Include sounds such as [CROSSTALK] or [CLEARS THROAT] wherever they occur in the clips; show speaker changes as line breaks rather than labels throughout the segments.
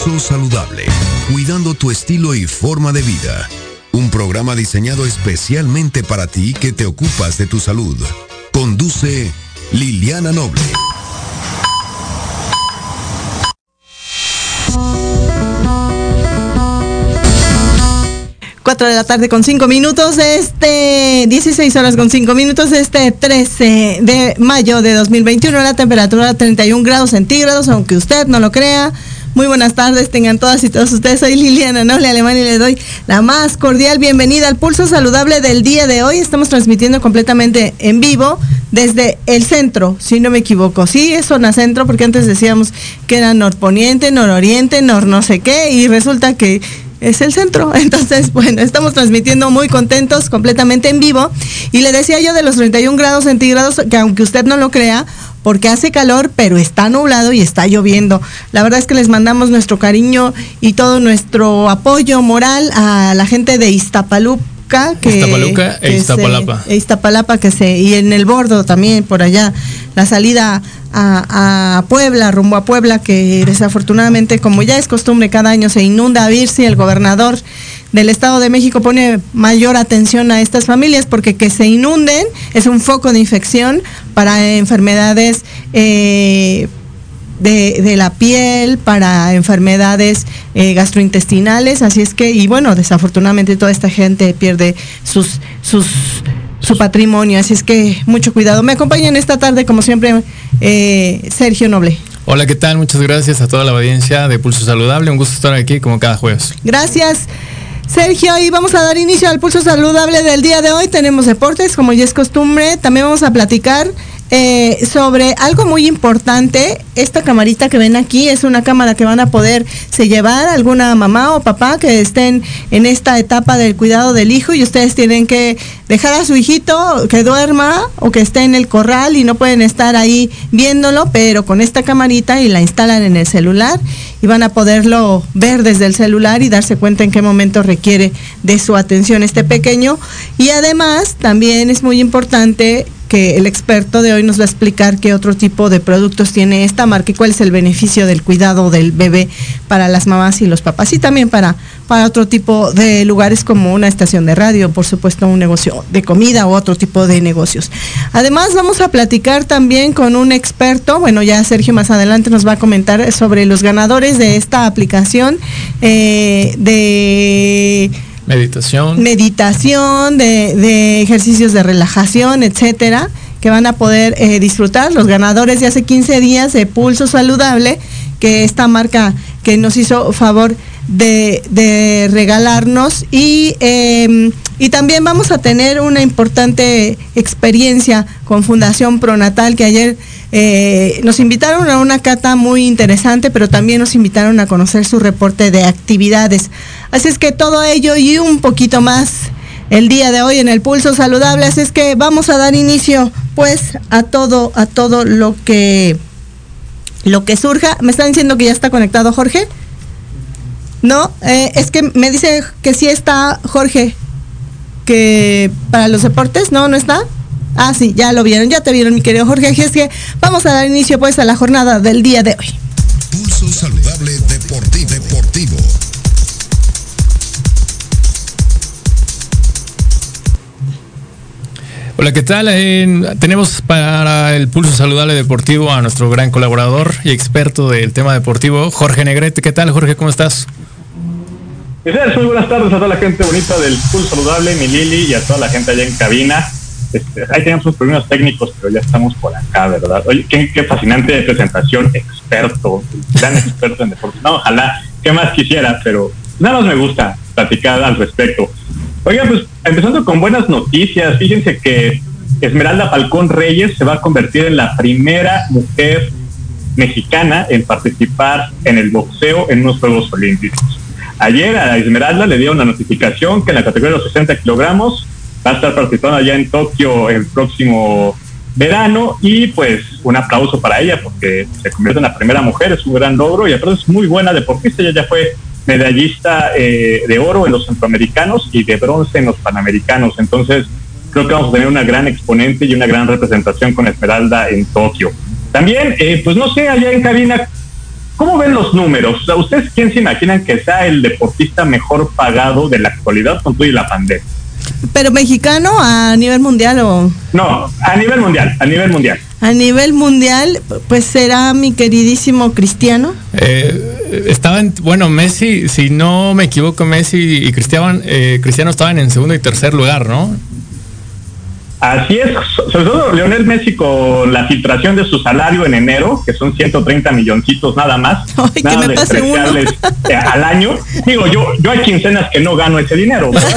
Saludable, cuidando tu estilo y forma de vida. Un programa diseñado especialmente para ti que te ocupas de tu salud. Conduce Liliana Noble.
Cuatro de la tarde con cinco minutos, este 16 horas con cinco minutos, este 13 de mayo de 2021, la temperatura 31 grados centígrados, aunque usted no lo crea. Muy buenas tardes, tengan todas y todos ustedes. Soy Liliana Noble Alemán y les doy la más cordial bienvenida al pulso saludable del día de hoy. Estamos transmitiendo completamente en vivo desde el centro, si no me equivoco. Sí, es zona centro, porque antes decíamos que era norponiente, nororiente, nor no sé qué, y resulta que es el centro. [LAUGHS] Entonces, bueno, estamos transmitiendo muy contentos, completamente en vivo. Y le decía yo de los 31 grados centígrados, que aunque usted no lo crea, porque hace calor, pero está nublado y está lloviendo. La verdad es que les mandamos nuestro cariño y todo nuestro apoyo moral a la gente de Iztapaluca. Que,
Iztapaluca e
que
Iztapalapa.
se- e Iztapalapa, que se, y en el bordo también, por allá, la salida a, a Puebla, rumbo a Puebla, que desafortunadamente, como ya es costumbre, cada año se inunda a Virsi, el gobernador del Estado de México pone mayor atención a estas familias porque que se inunden es un foco de infección para enfermedades eh, de, de la piel, para enfermedades eh, gastrointestinales, así es que, y bueno, desafortunadamente toda esta gente pierde sus, sus, su patrimonio, así es que mucho cuidado. Me acompañan esta tarde, como siempre, eh, Sergio Noble.
Hola, ¿qué tal? Muchas gracias a toda la audiencia de Pulso Saludable. Un gusto estar aquí como cada jueves.
Gracias. Sergio, y vamos a dar inicio al pulso saludable del día de hoy. Tenemos deportes, como ya es costumbre. También vamos a platicar eh, sobre algo muy importante. Esta camarita que ven aquí es una cámara que van a poder se llevar alguna mamá o papá que estén en esta etapa del cuidado del hijo y ustedes tienen que dejar a su hijito que duerma o que esté en el corral y no pueden estar ahí viéndolo, pero con esta camarita y la instalan en el celular y van a poderlo ver desde el celular y darse cuenta en qué momento requiere de su atención este pequeño. Y además también es muy importante que el experto de hoy nos va a explicar qué otro tipo de productos tiene esta marca y cuál es el beneficio del cuidado del bebé para las mamás y los papás y también para, para otro tipo de lugares como una estación de radio, por supuesto un negocio de comida u otro tipo de negocios. Además vamos a platicar también con un experto, bueno ya Sergio más adelante nos va a comentar sobre los ganadores de esta aplicación eh, de
Meditación.
meditación, de, de ejercicios de relajación, etcétera, que van a poder eh, disfrutar los ganadores de hace 15 días de Pulso Saludable, que esta marca que nos hizo favor de, de regalarnos y, eh, y también vamos a tener una importante experiencia con Fundación Pronatal que ayer eh, nos invitaron a una cata muy interesante, pero también nos invitaron a conocer su reporte de actividades. Así es que todo ello y un poquito más el día de hoy en el Pulso Saludable. Así es que vamos a dar inicio pues a todo, a todo lo que lo que surja. Me están diciendo que ya está conectado Jorge. No, eh, es que me dice que sí está Jorge. Que para los deportes, no, no está. Ah, sí, ya lo vieron, ya te vieron, mi querido Jorge. Así es que vamos a dar inicio pues a la jornada del día de hoy.
Pulso Saludable Deportivo. Deportivo.
Hola, ¿qué tal? Eh, tenemos para el Pulso Saludable Deportivo a nuestro gran colaborador y experto del tema deportivo, Jorge Negrete. ¿Qué tal, Jorge? ¿Cómo estás?
Muy buenas tardes a toda la gente bonita del Pulso Saludable, mi Lili, y a toda la gente allá en cabina. Este, ahí tenemos unos problemas técnicos, pero ya estamos por acá, ¿verdad? Oye, qué, fascinante presentación, experto, gran experto en deporte. No, ojalá, qué más quisiera, pero nada más me gusta platicar al respecto. Oigan, pues empezando con buenas noticias, fíjense que Esmeralda Falcón Reyes se va a convertir en la primera mujer mexicana en participar en el boxeo en unos Juegos Olímpicos. Ayer a Esmeralda le dieron la notificación que en la categoría de los 60 kilogramos va a estar participando allá en Tokio el próximo verano y pues un aplauso para ella porque se convierte en la primera mujer, es un gran logro y aparte es muy buena deportista, ella ya fue medallista eh, de oro en los centroamericanos y de bronce en los panamericanos, entonces creo que vamos a tener una gran exponente y una gran representación con Esmeralda en Tokio. También, eh, pues no sé, allá en cabina, ¿cómo ven los números? O sea, ¿Ustedes quién se imaginan que sea el deportista mejor pagado de la actualidad con todo y la pandemia?
Pero mexicano a nivel mundial o
No, a nivel mundial, a nivel mundial.
a nivel mundial, pues será mi queridísimo Cristiano.
Eh, estaban, bueno, Messi, si no me equivoco, Messi y Cristiano, eh, Cristiano estaban en segundo y tercer lugar, ¿no?
Así es, so- sobre todo Leonel Messi con la filtración de su salario en enero, que son 130 milloncitos nada más, [LAUGHS]
Ay, que
nada
me pase uno.
despreciables, eh, al año. Digo, yo yo hay quincenas que no gano ese dinero, ¿verdad?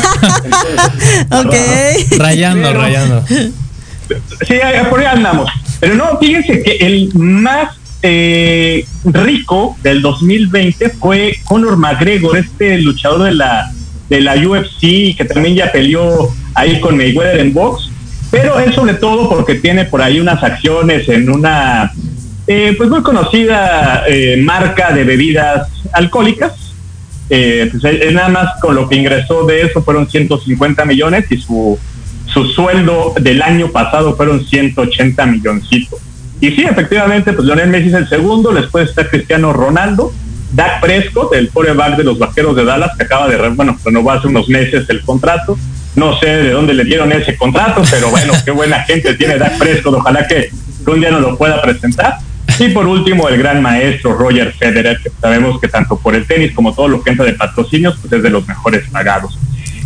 Entonces, [LAUGHS]
Ok.
Rayando,
Pero-
rayando.
Sí, eh, por ahí andamos. Pero no, fíjense que el más eh, rico del 2020 fue Conor McGregor, este luchador de la, de la UFC, que también ya peleó ahí con Mayweather en box. Pero él sobre todo porque tiene por ahí unas acciones en una eh, pues muy conocida eh, marca de bebidas alcohólicas. Eh, pues él nada más con lo que ingresó de eso fueron 150 millones y su, su sueldo del año pasado fueron 180 milloncitos. Y sí, efectivamente, pues Lionel Messi es el segundo, después está Cristiano Ronaldo, Dak Prescott, el quarterback de los Vaqueros de Dallas, que acaba de, bueno, renovó hace unos meses el contrato. No sé de dónde le dieron ese contrato, pero bueno, qué buena gente tiene Dak Prescott, ojalá que un día nos lo pueda presentar. Y por último, el gran maestro Roger Federer, que sabemos que tanto por el tenis como todo lo que entra de patrocinios, pues es de los mejores pagados.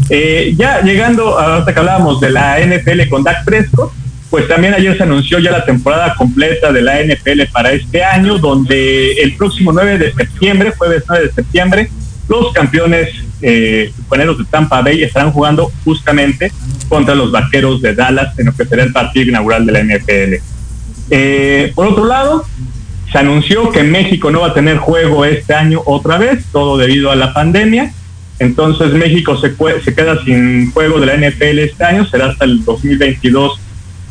Eh, ya llegando, hasta que hablábamos de la NFL con Dak Prescott, pues también ayer se anunció ya la temporada completa de la NFL para este año, donde el próximo 9 de septiembre, jueves 9 de septiembre, los campeones eh, bucaneros de Tampa Bay estarán jugando justamente contra los vaqueros de Dallas en lo que será el partido inaugural de la NFL. Eh, por otro lado, se anunció que México no va a tener juego este año otra vez, todo debido a la pandemia. Entonces México se, queda sin juego de la NFL este año, será hasta el 2022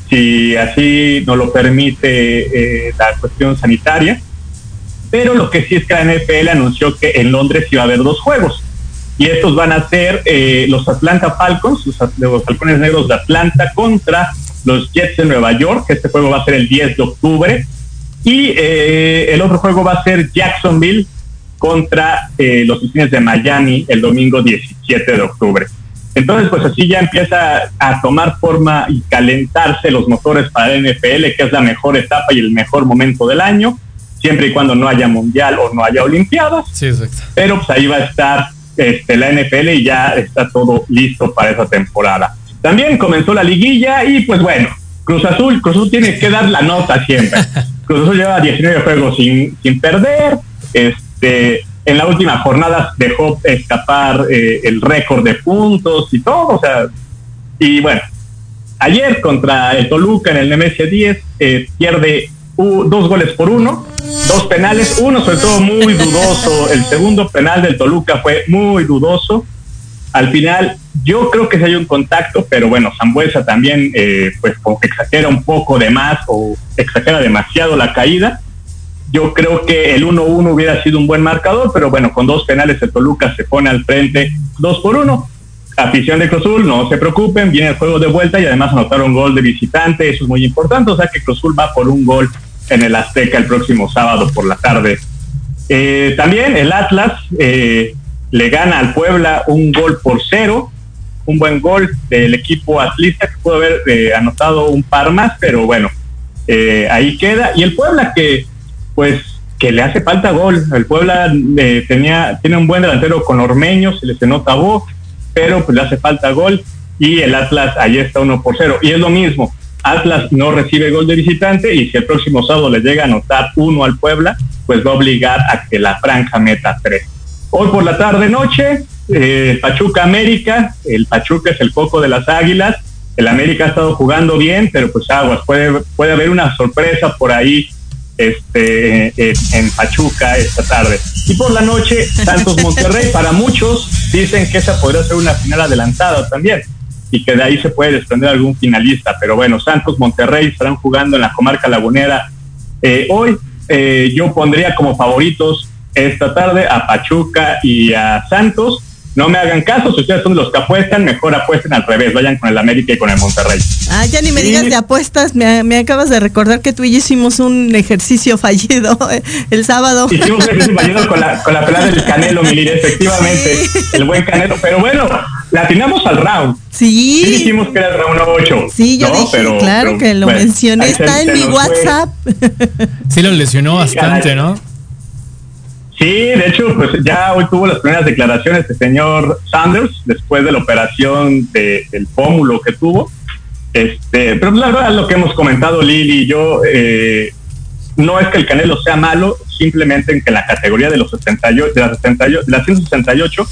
si así nos lo permite eh, la cuestión sanitaria. Pero lo que sí es que la NFL anunció que en Londres iba a haber dos juegos. Y estos van a ser eh, los Atlanta Falcons, los, los Falcones Negros de Atlanta contra los Jets de Nueva York. Este juego va a ser el 10 de octubre. Y eh, el otro juego va a ser Jacksonville contra eh, los Delfines de Miami el domingo 17 de octubre. Entonces, pues así ya empieza a tomar forma y calentarse los motores para la NFL, que es la mejor etapa y el mejor momento del año, siempre y cuando no haya mundial o no haya olimpiadas.
Sí, exacto.
Pero pues ahí va a estar este, la NFL y ya está todo listo para esa temporada. También comenzó la liguilla y pues bueno, Cruz Azul, Cruz Azul tiene que dar la nota siempre. [LAUGHS] Cruz Azul lleva 19 juegos sin, sin perder, este, en la última jornada dejó escapar eh, el récord de puntos y todo, o sea, y bueno, ayer contra el Toluca en el Nemesia 10 eh, pierde uh, dos goles por uno, dos penales, uno sobre todo muy dudoso, el segundo penal del Toluca fue muy dudoso, al final yo creo que si hay un contacto, pero bueno, Zambuesa también eh, pues exagera un poco de más o exagera demasiado la caída. Yo creo que el 1-1 hubiera sido un buen marcador, pero bueno, con dos penales el Toluca se pone al frente dos por uno. Afición de Cruzul, no se preocupen, viene el juego de vuelta y además anotaron gol de visitante, eso es muy importante, o sea que Cruzul va por un gol en el Azteca el próximo sábado por la tarde. Eh, también el Atlas eh, le gana al Puebla un gol por cero, un buen gol del equipo atlista que pudo haber eh, anotado un par más, pero bueno, eh, ahí queda. Y el Puebla que, pues, que le hace falta gol. El Puebla eh, tenía, tiene un buen delantero con Ormeño, se le se nota voz, pero pues le hace falta gol. Y el Atlas ahí está uno por cero. Y es lo mismo. Atlas no recibe gol de visitante y si el próximo sábado le llega a anotar uno al Puebla, pues va a obligar a que la franja meta tres. Hoy por la tarde noche, eh, Pachuca América, el Pachuca es el foco de las Águilas, el América ha estado jugando bien, pero pues aguas, puede, puede haber una sorpresa por ahí este, eh, en Pachuca esta tarde. Y por la noche, Santos [LAUGHS] Monterrey, para muchos dicen que esa podría ser una final adelantada también y que de ahí se puede desprender algún finalista. Pero bueno, Santos Monterrey estarán jugando en la comarca lagunera eh, hoy. Eh, yo pondría como favoritos esta tarde a Pachuca y a Santos. No me hagan caso, si ustedes son los que apuestan, mejor apuesten al revés, vayan con el América y con el Monterrey.
Ah, ya ni me
Sí.
digas de apuestas, me, me acabas de recordar que tú y yo hicimos un ejercicio fallido [LAUGHS] el sábado.
Hicimos un ejercicio fallado con la, con la pelada del Canelo, Milir, efectivamente,
Sí.
el buen Canelo. Pero bueno, la atinamos al round. Sí
Sí,
dijimos que era el round 8.
sí, yo
¿no?
dije,
Pero-
claro
pero,
que lo
bueno,
mencioné, está en mi
nos fue.
WhatsApp. [LAUGHS]
Sí lo lesionó bastante. ¿no?
Sí, de hecho, pues ya hoy tuvo las primeras declaraciones el señor Sanders después de la operación de- del pómulo que tuvo. Este, pero la verdad lo que hemos comentado Lili y yo, eh, no es que el Canelo sea malo, simplemente en que la categoría de los 78, de las 78, de las 168,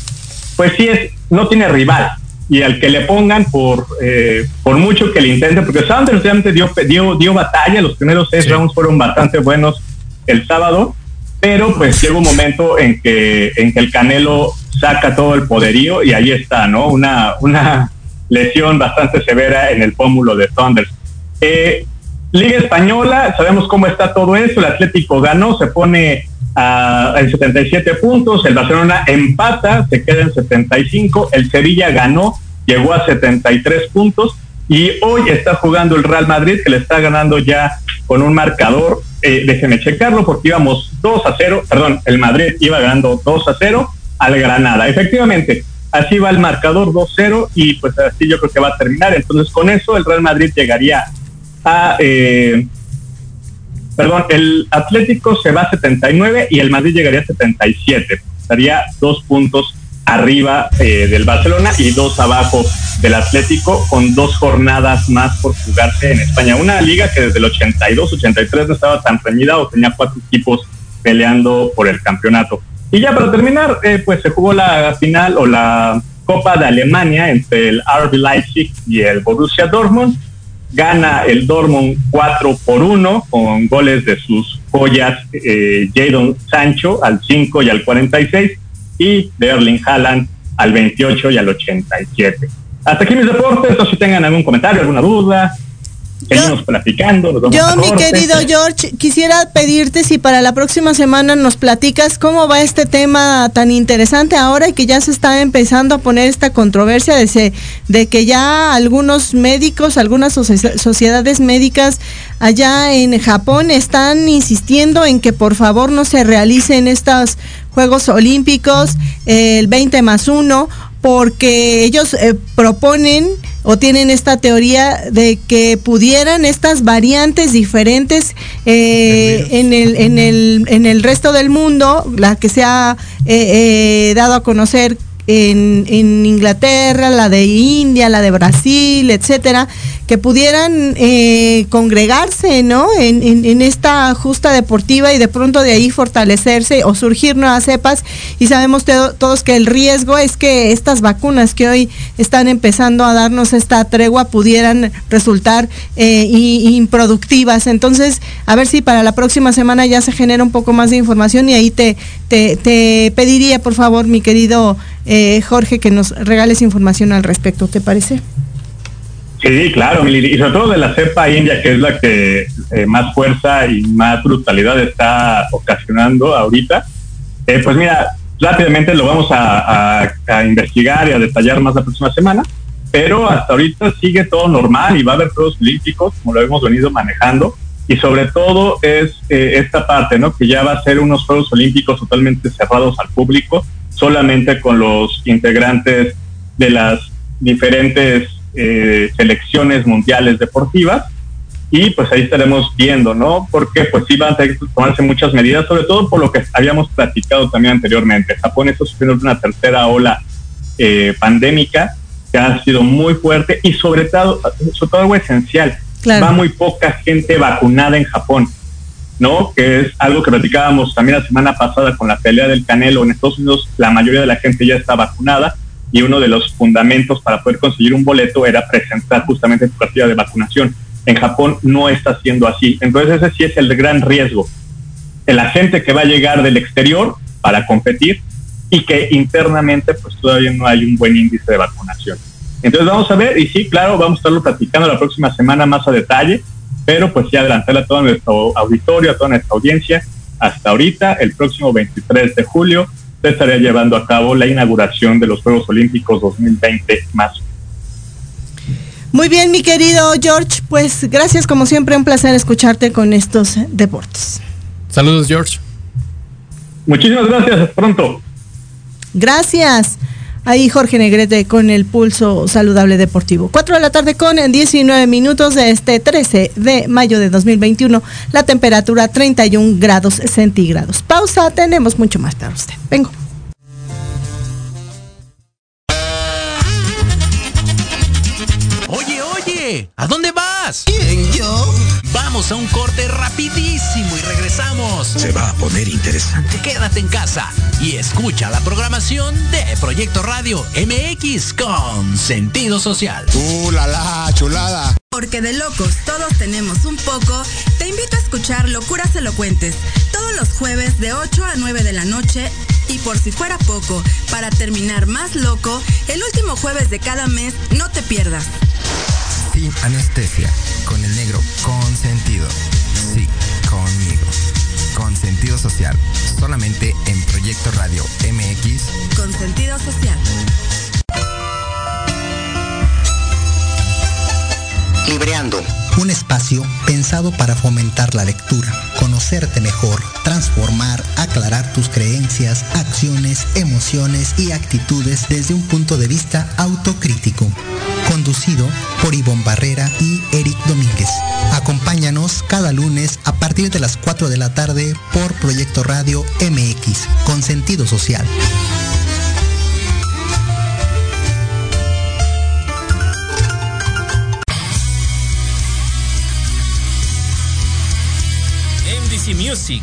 pues sí es, no tiene rival. Y al que le pongan por eh, por mucho que le intente, porque Sanders realmente dio, dio, dio batalla, los primeros seis
Sí.
rounds fueron bastante buenos el sábado, pero pues llega un momento en que, en que el Canelo saca todo el poderío y ahí está, ¿no? Una, una lesión bastante severa en el pómulo de Thunders. Eh, Liga Española, sabemos cómo está todo eso, el Atlético ganó, se pone a, en 77 puntos, el Barcelona empata, se queda en 75, el Sevilla ganó, llegó a 73 puntos y hoy está jugando el Real Madrid que le está ganando ya con un marcador, eh, déjeme checarlo porque íbamos 2 a 0, perdón, el Madrid iba ganando 2 a 0 al Granada. Efectivamente, así va el marcador 2-0 y pues así yo creo que va a terminar. Entonces con eso el Real Madrid llegaría a... eh, perdón, el Atlético se va a 79 y el Madrid llegaría a 77. Estaría dos puntos arriba eh, del Barcelona y dos abajo del Atlético con dos jornadas más por jugarse en España. Una liga que desde el 82-83 no estaba tan reñida o tenía cuatro equipos peleando por el campeonato. Y ya para terminar, eh, pues se jugó la final o la Copa de Alemania entre el RB Leipzig y el Borussia Dortmund gana el Dortmund 4 por 1 con goles de sus joyas eh, Jadon Sancho al 5 y al 46 y de Erling Haaland al 28 y al 87. Hasta aquí mis deportes, sé si tengan algún comentario, alguna duda. Seguimos platicando. nos vamos
Yo,
a
mi
corte.
querido George, quisiera pedirte si para la próxima semana nos platicas cómo va este tema tan interesante ahora y que ya se está empezando a poner esta controversia de, se- de que ya algunos médicos, algunas socie- sociedades médicas allá en Japón están insistiendo en que por favor no se realicen estos Juegos Olímpicos el 20 más 1 porque ellos eh, proponen o tienen esta teoría de que pudieran estas variantes diferentes eh, en, el, en, el, en el resto del mundo, la que se ha eh, eh, dado a conocer en, Inglaterra, la de India, la de Brasil, etcétera, que pudieran eh, congregarse, ¿no? En, esta justa deportiva y de pronto de ahí fortalecerse o surgir nuevas cepas. Y sabemos to- todos que el riesgo es que estas vacunas que hoy están empezando a darnos esta tregua pudieran resultar eh, improductivas. Entonces, a ver si para la próxima semana ya se genera un poco más de información y ahí te, te pediría, por favor, mi querido eh, Jorge, que nos regales información al respecto. ¿Te parece?
Sí, claro, y sobre todo de la cepa india, que es la que eh, más fuerza y más brutalidad está ocasionando ahorita. Eh, pues mira, rápidamente lo vamos a, investigar y a detallar más la próxima semana, pero hasta ahorita sigue todo normal y va a haber Juegos Olímpicos, como lo hemos venido manejando, y sobre todo es eh, esta parte, ¿no? Que ya va a ser unos Juegos Olímpicos totalmente cerrados al público, solamente con los integrantes de las diferentes eh, selecciones mundiales deportivas y pues ahí estaremos viendo, ¿no? Porque pues sí van a tener que tomarse muchas medidas, sobre todo por lo que habíamos platicado también anteriormente. Japón está sufriendo una tercera ola eh, pandémica que ha sido muy fuerte y sobre todo, sobre todo algo esencial,
Claro.
va muy poca gente vacunada en Japón, ¿no? Que es algo que platicábamos también la semana pasada con la pelea del Canelo. En Estados Unidos la mayoría de la gente ya está vacunada y uno de los fundamentos para poder conseguir un boleto era presentar justamente tu cartilla de vacunación. En Japón no está siendo así. Entonces ese sí es el gran riesgo. La gente que va a llegar del exterior para competir y que internamente pues todavía no hay un buen índice de vacunación. Entonces vamos a ver y sí, claro, vamos a estarlo platicando la próxima semana más a detalle, pero pues sí adelantarle a todo nuestro auditorio, a toda nuestra audiencia. Hasta ahorita, el próximo 23 de julio, se estaría llevando a cabo la inauguración de los Juegos Olímpicos 2020 más.
Muy bien, mi querido George, pues gracias como siempre, un placer escucharte con estos deportes.
Saludos, George.
Muchísimas gracias, hasta pronto.
Gracias. Ahí Jorge Negrete con el pulso saludable deportivo. 4 de la tarde con 19 minutos de este 13 de mayo de 2021. La temperatura 31 grados centígrados. Pausa, tenemos mucho más para usted. Vengo.
¿A dónde vas?
¿Quién, yo?
Vamos a un corte rapidísimo y regresamos.
Se va a poner interesante.
Quédate en casa y escucha la programación de Proyecto Radio MX con sentido social.
¡Uh, la, la, chulada!
Porque de locos todos tenemos un poco, te invito a escuchar Locuras Elocuentes todos los jueves de 8 a 9 de la noche y por si fuera poco, para terminar más loco, el último jueves de cada mes no te pierdas.
Sin anestesia, con el negro consentido. Sí, conmigo. Con sentido social. Solamente en Proyecto Radio MX.
Con sentido social.
Libreando, un espacio pensado para fomentar la lectura, conocerte mejor, transformar, aclarar tus creencias, acciones, emociones y actitudes desde un punto de vista autocrítico. Conducido por Ivonne Barrera y Eric Domínguez. Acompáñanos cada lunes a partir de las 4 de la tarde por Proyecto Radio MX, con sentido social.
MDC Music,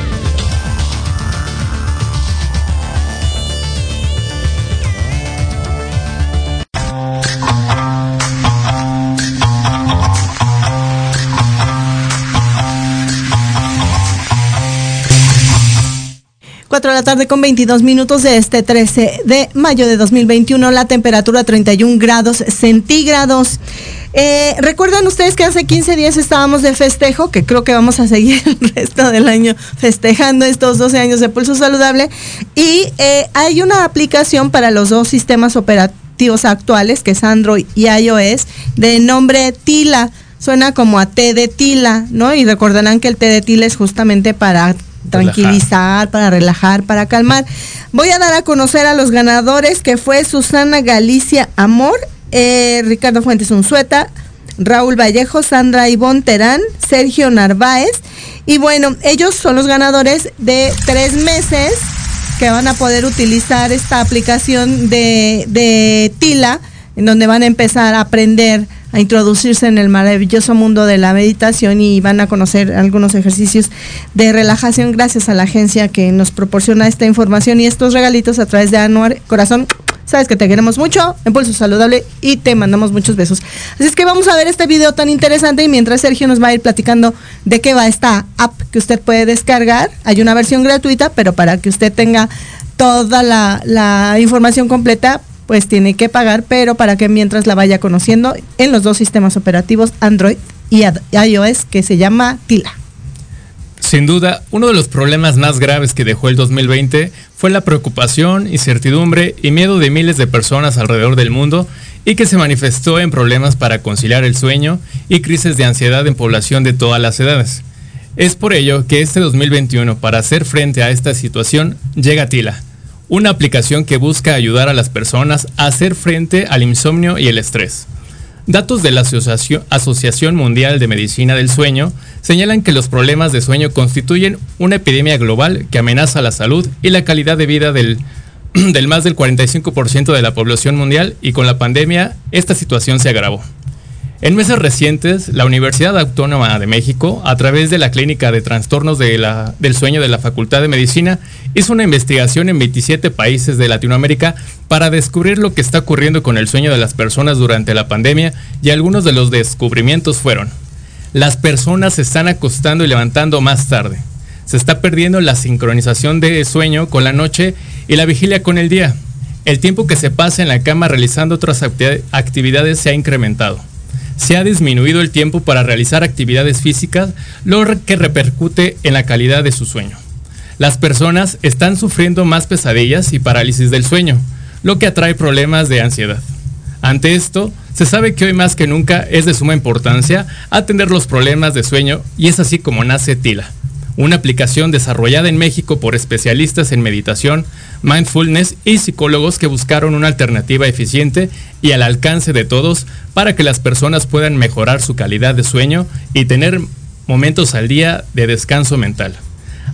4 de la tarde con 22 minutos de este 13 de mayo de 2021. La temperatura 31 grados centígrados. Eh, Recuerdan ustedes que hace 15 días estábamos de festejo, que creo que vamos a seguir [LAUGHS] el resto del año festejando estos 12 años de pulso saludable. Y eh, hay una aplicación para los dos sistemas operativos actuales, que es Android y iOS, de nombre Tila. Suena como a té de tila, ¿no? Y recordarán que el té de tila es justamente para tranquilizar, para relajar, para calmar. Voy a dar a conocer a los ganadores que fue Susana Galicia Amor, eh, Ricardo Fuentes Unzueta, Raúl Vallejo, Sandra Ivonne Terán, Sergio Narváez. Y bueno, ellos son los ganadores de tres meses que van a poder utilizar esta aplicación de, de Tila, en donde van a empezar a aprender a introducirse en el maravilloso mundo de la meditación y van a conocer algunos ejercicios de relajación gracias a la agencia que nos proporciona esta información y estos regalitos a través de Anuar Corazón. Sabes que te queremos mucho, Impulso Saludable y te mandamos muchos besos. Así es que vamos a ver este video tan interesante y mientras Sergio nos va a ir platicando de qué va esta app que usted puede descargar. Hay una versión gratuita, pero para que usted tenga toda la, la información completa, pues tiene que pagar, pero para que mientras la vaya conociendo en los dos sistemas operativos Android y iOS que se llama Tila.
Sin duda, uno de los problemas más graves que dejó el 2020 fue la preocupación, incertidumbre y miedo de miles de personas alrededor del mundo y que se manifestó en problemas para conciliar el sueño y crisis de ansiedad en población de todas las edades. Es por ello que este 2021, para hacer frente a esta situación, llega Tila, una aplicación que busca ayudar a las personas a hacer frente al insomnio y el estrés. Datos de la Asociación, Mundial de Medicina del Sueño señalan que los problemas de sueño constituyen una epidemia global que amenaza la salud y la calidad de vida del [CLEARS THROAT] más del 45% de la población mundial y con la pandemia esta situación se agravó. En meses recientes, la Universidad Autónoma de México, a través de la Clínica de Trastornos del Sueño de la Facultad de Medicina, hizo una investigación en 27 países de Latinoamérica para descubrir lo que está ocurriendo con el sueño de las personas durante la pandemia y algunos de los descubrimientos fueron, las personas se están acostando y levantando más tarde, se está perdiendo la sincronización de sueño con la noche y la vigilia con el día, el tiempo que se pasa en la cama realizando otras acti- actividades se ha incrementado se ha disminuido el tiempo para realizar actividades físicas, lo que repercute en la calidad de su sueño. Las personas están sufriendo más pesadillas y parálisis del sueño, lo que atrae problemas de ansiedad. Ante esto, se sabe que hoy más que nunca es de suma importancia atender los problemas de sueño y es así como nace Tila, una aplicación desarrollada en México por especialistas en meditación, mindfulness y psicólogos que buscaron una alternativa eficiente y al alcance de todos para que las personas puedan mejorar su calidad de sueño y tener momentos al día de descanso mental.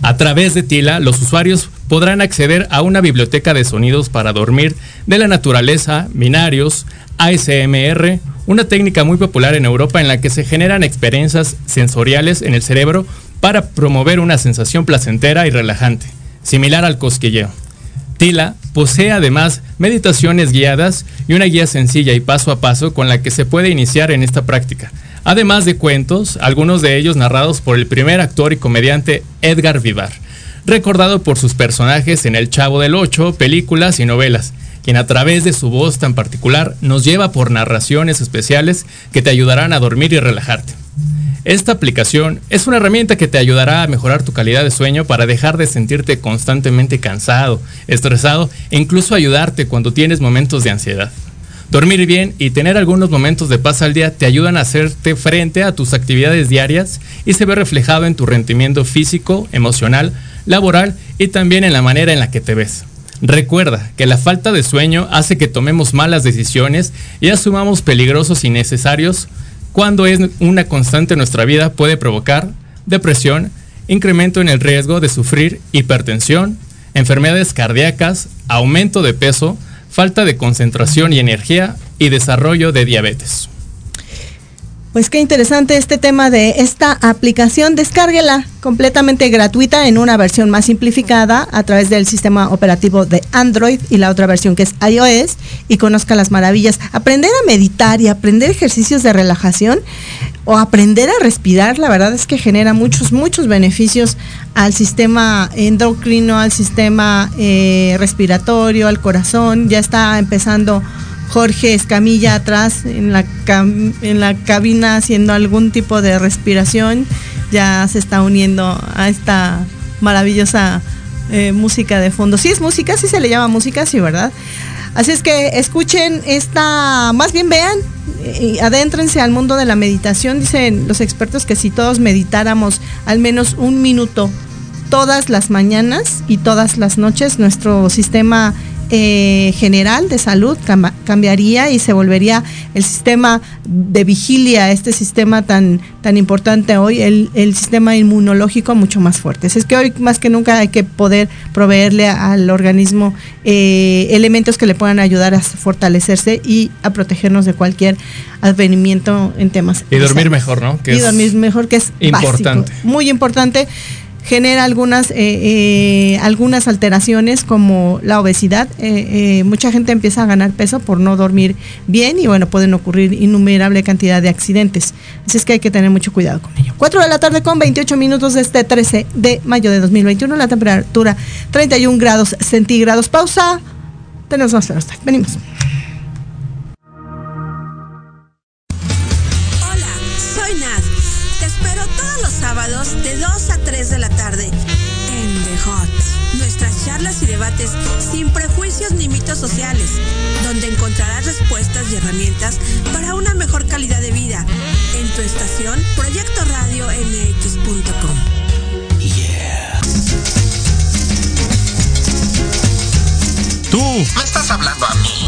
A través de Tila, los usuarios podrán acceder a una biblioteca de sonidos para dormir de la naturaleza, binarios, ASMR, una técnica muy popular en Europa en la que se generan experiencias sensoriales en el cerebro para promover una sensación placentera y relajante, similar al cosquilleo. Tila posee además meditaciones guiadas y una guía sencilla y paso a paso con la que se puede iniciar en esta práctica, además de cuentos, algunos de ellos narrados por el primer actor y comediante Edgar Vivar, recordado por sus personajes en El Chavo del Ocho, películas y novelas, quien a través de su voz tan particular nos lleva por narraciones especiales que te ayudarán a dormir y relajarte. Esta aplicación es una herramienta que te ayudará a mejorar tu calidad de sueño para dejar de sentirte constantemente cansado, estresado e incluso ayudarte cuando tienes momentos de ansiedad. Dormir bien y tener algunos momentos de paz al día te ayudan a hacerte frente a tus actividades diarias y se ve reflejado en tu rendimiento físico, emocional, laboral y también en la manera en la que te ves. Recuerda que la falta de sueño hace que tomemos malas decisiones y asumamos peligrosos y necesarios cuando es una constante en nuestra vida puede provocar depresión, incremento en el riesgo de sufrir hipertensión, enfermedades cardíacas, aumento de peso, falta de concentración y energía y desarrollo de diabetes.
Pues qué interesante este tema de esta aplicación. Descárguela completamente gratuita en una versión más simplificada a través del sistema operativo de Android y la otra versión que es iOS y conozca las maravillas. Aprender a meditar y aprender ejercicios de relajación. o aprender a respirar, la verdad es que genera muchos, muchos beneficios al sistema endocrino, al sistema eh, respiratorio, al corazón. Ya está empezando Jorge Escamilla atrás en la, en la cabina haciendo algún tipo de respiración. Ya se está uniendo a esta maravillosa eh, música de fondo. Sí es música, sí se le llama música, sí, ¿verdad? Así es que escuchen esta, más bien vean, y adéntrense al mundo de la meditación. Dicen los expertos que si todos meditáramos al menos un minuto todas las mañanas y todas las noches, nuestro sistema eh, general de salud cambiaría y se volvería el sistema de vigilia, este sistema tan, tan importante hoy, el, sistema inmunológico mucho más fuerte. Es que hoy más que nunca hay que poder proveerle al organismo eh, elementos que le puedan ayudar a fortalecerse y a protegernos de cualquier advenimiento en temas.
Y dormir mejor, ¿no?
y dormir mejor, que es importante. muy importante genera algunas, eh, eh, algunas alteraciones como la obesidad. Eh, mucha gente empieza a ganar peso por no dormir bien y bueno, pueden ocurrir innumerable cantidad de accidentes. Así es que hay que tener mucho cuidado con ello. 4 de la tarde con 28 minutos de este 13 de mayo de 2021, la temperatura 31 grados centígrados. Pausa. Tenemos más para. Venimos.
Sin prejuicios ni mitos sociales, donde encontrarás respuestas y herramientas para una mejor calidad de vida. En tu estación, Proyecto Radio MX.com.
Tú. ¿Me estás hablando a mí?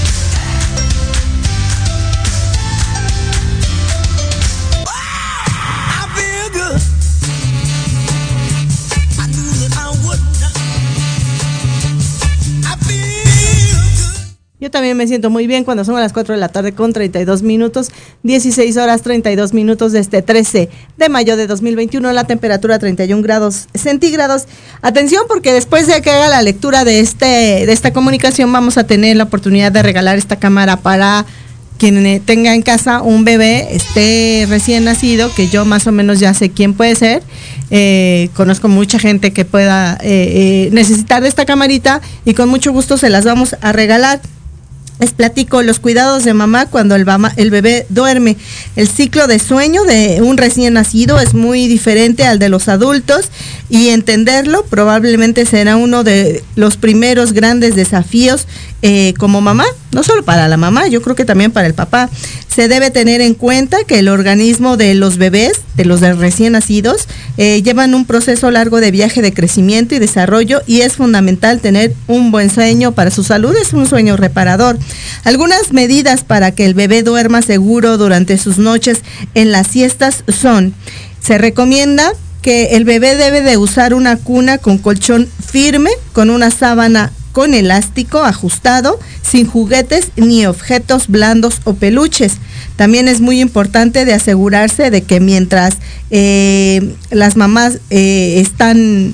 También me siento muy bien cuando son las 4 de la tarde con 32 minutos, 16 horas 32 minutos de este 13 de mayo de 2021, la temperatura 31 grados centígrados. Atención porque después de que haga la lectura de, este, de esta comunicación vamos a tener la oportunidad de regalar esta cámara para quien eh, tenga en casa un bebé, esté recién nacido, que yo más o menos ya sé quién puede ser. Eh, conozco mucha gente que pueda eh, necesitar de esta camarita y con mucho gusto se las vamos a regalar. Les platico los cuidados de mamá cuando el, bebé duerme. El ciclo de sueño de un recién nacido es muy diferente al de los adultos y entenderlo probablemente será uno de los primeros grandes desafíos eh, como mamá, no solo para la mamá, yo creo que también para el papá. Se debe tener en cuenta que el organismo de los bebés, de los de recién nacidos, eh, llevan un proceso largo de viaje de crecimiento y desarrollo y es fundamental tener un buen sueño para su salud, es un sueño reparador. Algunas medidas para que el bebé duerma seguro durante sus noches en las siestas son, se recomienda que el bebé debe de usar una cuna con colchón firme, con una sábana con elástico ajustado, sin juguetes ni objetos blandos o peluches. También es muy importante de asegurarse de que mientras eh, las mamás eh, están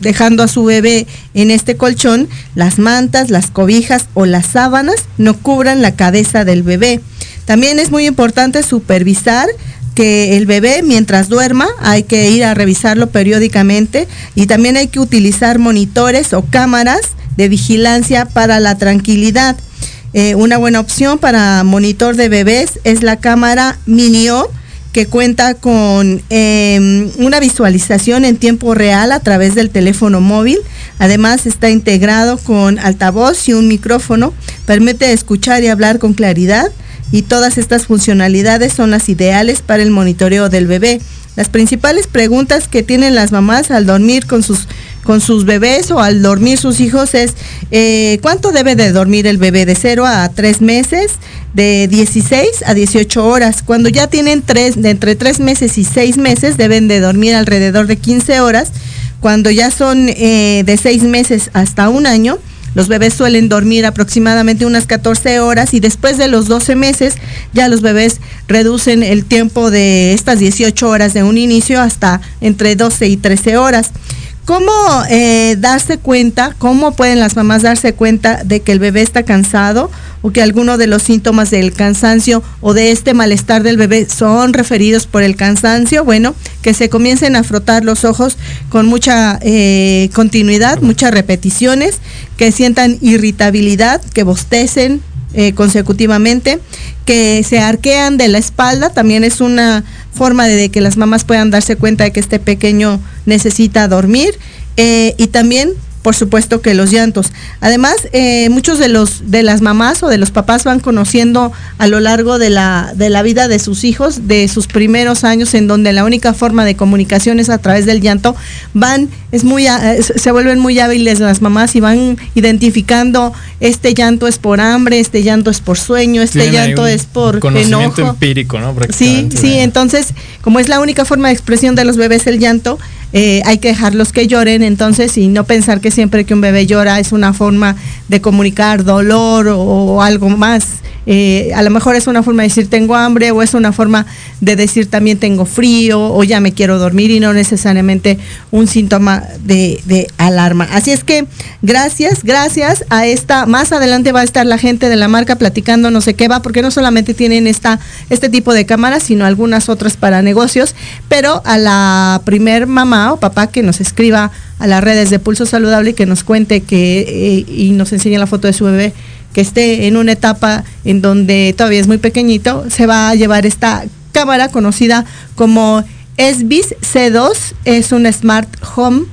dejando a su bebé en este colchón, las mantas, las cobijas o las sábanas no cubran la cabeza del bebé. También es muy importante supervisar que el bebé mientras duerma hay que ir a revisarlo periódicamente y también hay que utilizar monitores o cámaras de vigilancia para la tranquilidad. Eh, una buena opción para monitor de bebés es la cámara Minio que cuenta con em, una visualización en tiempo real a través del teléfono móvil. Además está integrado con altavoz y un micrófono. Permite escuchar y hablar con claridad y todas estas funcionalidades son las ideales para el monitoreo del bebé. Las principales preguntas que tienen las mamás al dormir con sus con sus bebés o al dormir sus hijos es eh, cuánto debe de dormir el bebé de 0 a 3 meses, de 16 a 18 horas. Cuando ya tienen tres, de entre 3 meses y 6 meses deben de dormir alrededor de 15 horas. Cuando ya son eh, de 6 meses hasta un año, los bebés suelen dormir aproximadamente unas 14 horas y después de los 12 meses ya los bebés reducen el tiempo de estas 18 horas de un inicio hasta entre 12 y 13 horas. ¿Cómo eh, darse cuenta, cómo pueden las mamás darse cuenta de que el bebé está cansado o que alguno de los síntomas del cansancio o de este malestar del bebé son referidos por el cansancio? Bueno, que se comiencen a frotar los ojos con mucha eh, continuidad, muchas repeticiones, que sientan irritabilidad, que bostecen, eh, consecutivamente, que se arquean de la espalda, también es una forma de que las mamás puedan darse cuenta de que este pequeño necesita dormir. Eh, y también por supuesto que los llantos. Además, eh, muchos de los de las mamás o de los papás van conociendo a lo largo de la, de la vida de sus hijos, de sus primeros años, en donde la única forma de comunicación es a través del llanto, van, es muy se vuelven muy hábiles las mamás y van identificando este llanto es por hambre, este llanto es por sueño, este llanto es por
conocimiento empírico, ¿no?
Sí, sí, entonces, como es la única forma de expresión de los bebés el llanto, eh, hay que dejarlos que lloren, entonces, y no pensar que siempre que un bebé llora es una forma de comunicar dolor o, algo más. Eh, a lo mejor es una forma de decir tengo hambre o es una forma de decir también tengo frío o ya me quiero dormir y no necesariamente un síntoma de, de, alarma. Así es que gracias, gracias a esta, más adelante va a estar la gente de la marca platicando no sé qué va, porque no solamente tienen esta, este tipo de cámaras, sino algunas otras para negocios, pero a la primer mamá o papá que nos escriba a las redes de Pulso Saludable y que nos cuente que eh, y nos enseñe la foto de su bebé que esté en una etapa en donde todavía es muy pequeñito, se va a llevar esta cámara conocida como SBIS C2, es una Smart Home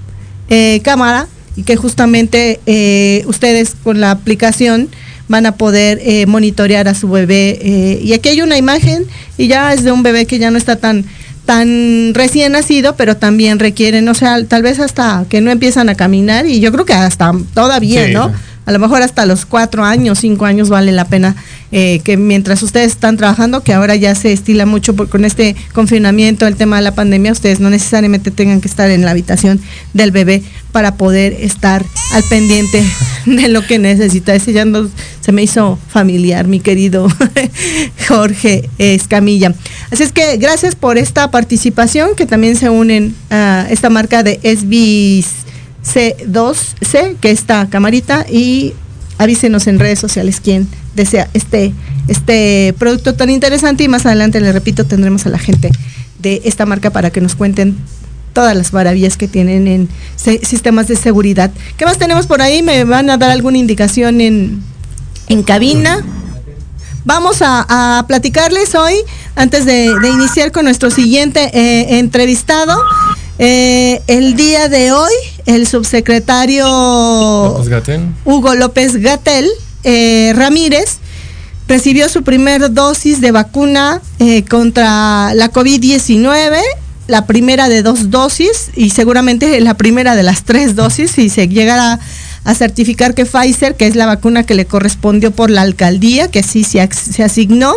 eh, cámara y que justamente eh, ustedes con la aplicación van a poder monitorear a su bebé. y aquí hay una imagen y ya es de un bebé que ya no está tan tan recién nacido, pero también requieren, o sea, tal vez hasta que no empiezan a caminar y yo creo que hasta todavía, ¿no? A lo mejor hasta los cuatro años, cinco años vale la pena eh, que mientras ustedes están trabajando, que ahora ya se estila mucho con este confinamiento, el tema de la pandemia, ustedes no necesariamente tengan que estar en la habitación del bebé para poder estar al pendiente [LAUGHS] de lo que necesita. Ese ya no, se me hizo familiar, mi querido [LAUGHS] Jorge Escamilla. Así es que gracias por esta participación, que también se unen a esta marca de SB C2C, que está camarita, y avísenos en redes sociales quién desea este, este producto tan interesante y más adelante, le repito, tendremos a la gente de esta marca para que nos cuenten todas las maravillas que tienen en sistemas de seguridad. ¿Qué más tenemos por ahí? ¿Me van a dar alguna indicación en, en cabina? Vamos a, platicarles hoy, antes de, iniciar con nuestro siguiente eh, entrevistado. Eh, el día de hoy, el subsecretario Hugo López Gatel eh, Ramírez recibió su primer dosis de vacuna contra la COVID-19 la primera de dos dosis y seguramente la primera de las tres dosis si se llegara a certificar que Pfizer, que es la vacuna que le correspondió por la alcaldía, que sí se, se asignó.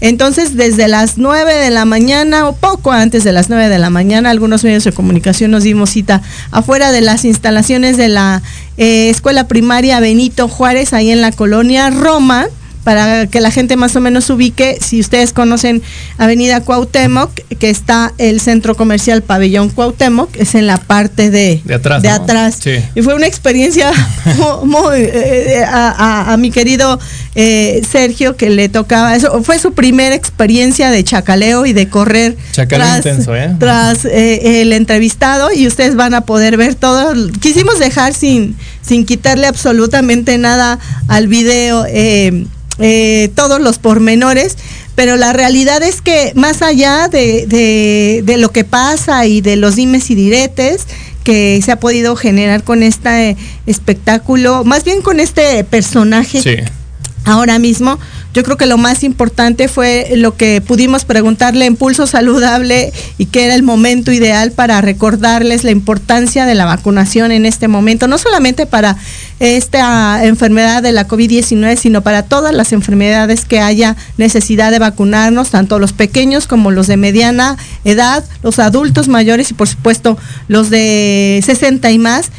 Entonces, desde las 9 de la mañana o poco antes de las 9 de la mañana, algunos medios de comunicación nos dimos cita afuera de las instalaciones de la eh, Escuela Primaria Benito Juárez, ahí en la colonia Roma para que la gente más o menos ubique, si ustedes conocen Avenida Cuauhtémoc, que está el centro comercial Pabellón Cuauhtémoc, es en la parte de,
de atrás.
De atrás. Y fue una experiencia [LAUGHS] muy, eh, eh, a, mi querido eh, Sergio que le tocaba, eso fue su primera experiencia de chacaleo y de correr
tras,
tras el entrevistado y ustedes van a poder ver todo. Quisimos dejar sin, sin quitarle absolutamente nada al video. Eh, todos los pormenores, pero la realidad es que más allá de, lo que pasa y de los dimes y diretes que se ha podido generar con este espectáculo, más bien con este personaje ahora mismo, yo creo que lo más importante fue lo que pudimos preguntarle en Pulso Saludable y que era el momento ideal para recordarles la importancia de la vacunación en este momento, no solamente para esta enfermedad de la COVID-19, sino para todas las enfermedades que haya necesidad de vacunarnos, tanto los pequeños como los de mediana edad, los adultos mayores y por supuesto los de 60 y más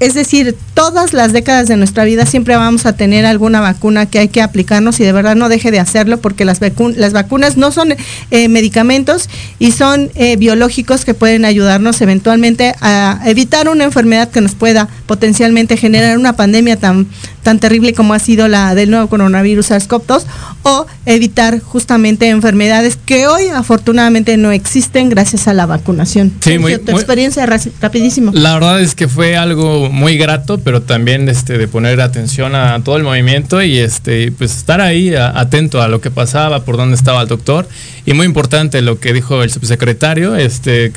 es decir, todas las décadas de nuestra vida siempre vamos a tener alguna vacuna que hay que aplicarnos y de verdad no deje de hacerlo porque las, vacunas no son eh, medicamentos y son eh, biológicos que pueden ayudarnos eventualmente a evitar una enfermedad que nos pueda potencialmente generar una pandemia tan, tan terrible como ha sido la del nuevo coronavirus SARS-CoV-2 o evitar justamente enfermedades que hoy afortunadamente no existen gracias a la vacunación.
Sí, muy,
tu experiencia rapidísimo.
La verdad es que fue algo muy grato, pero también este de poner atención a todo el movimiento y este pues estar ahí atento a lo que pasaba, por dónde estaba el doctor y muy importante lo que dijo el subsecretario, este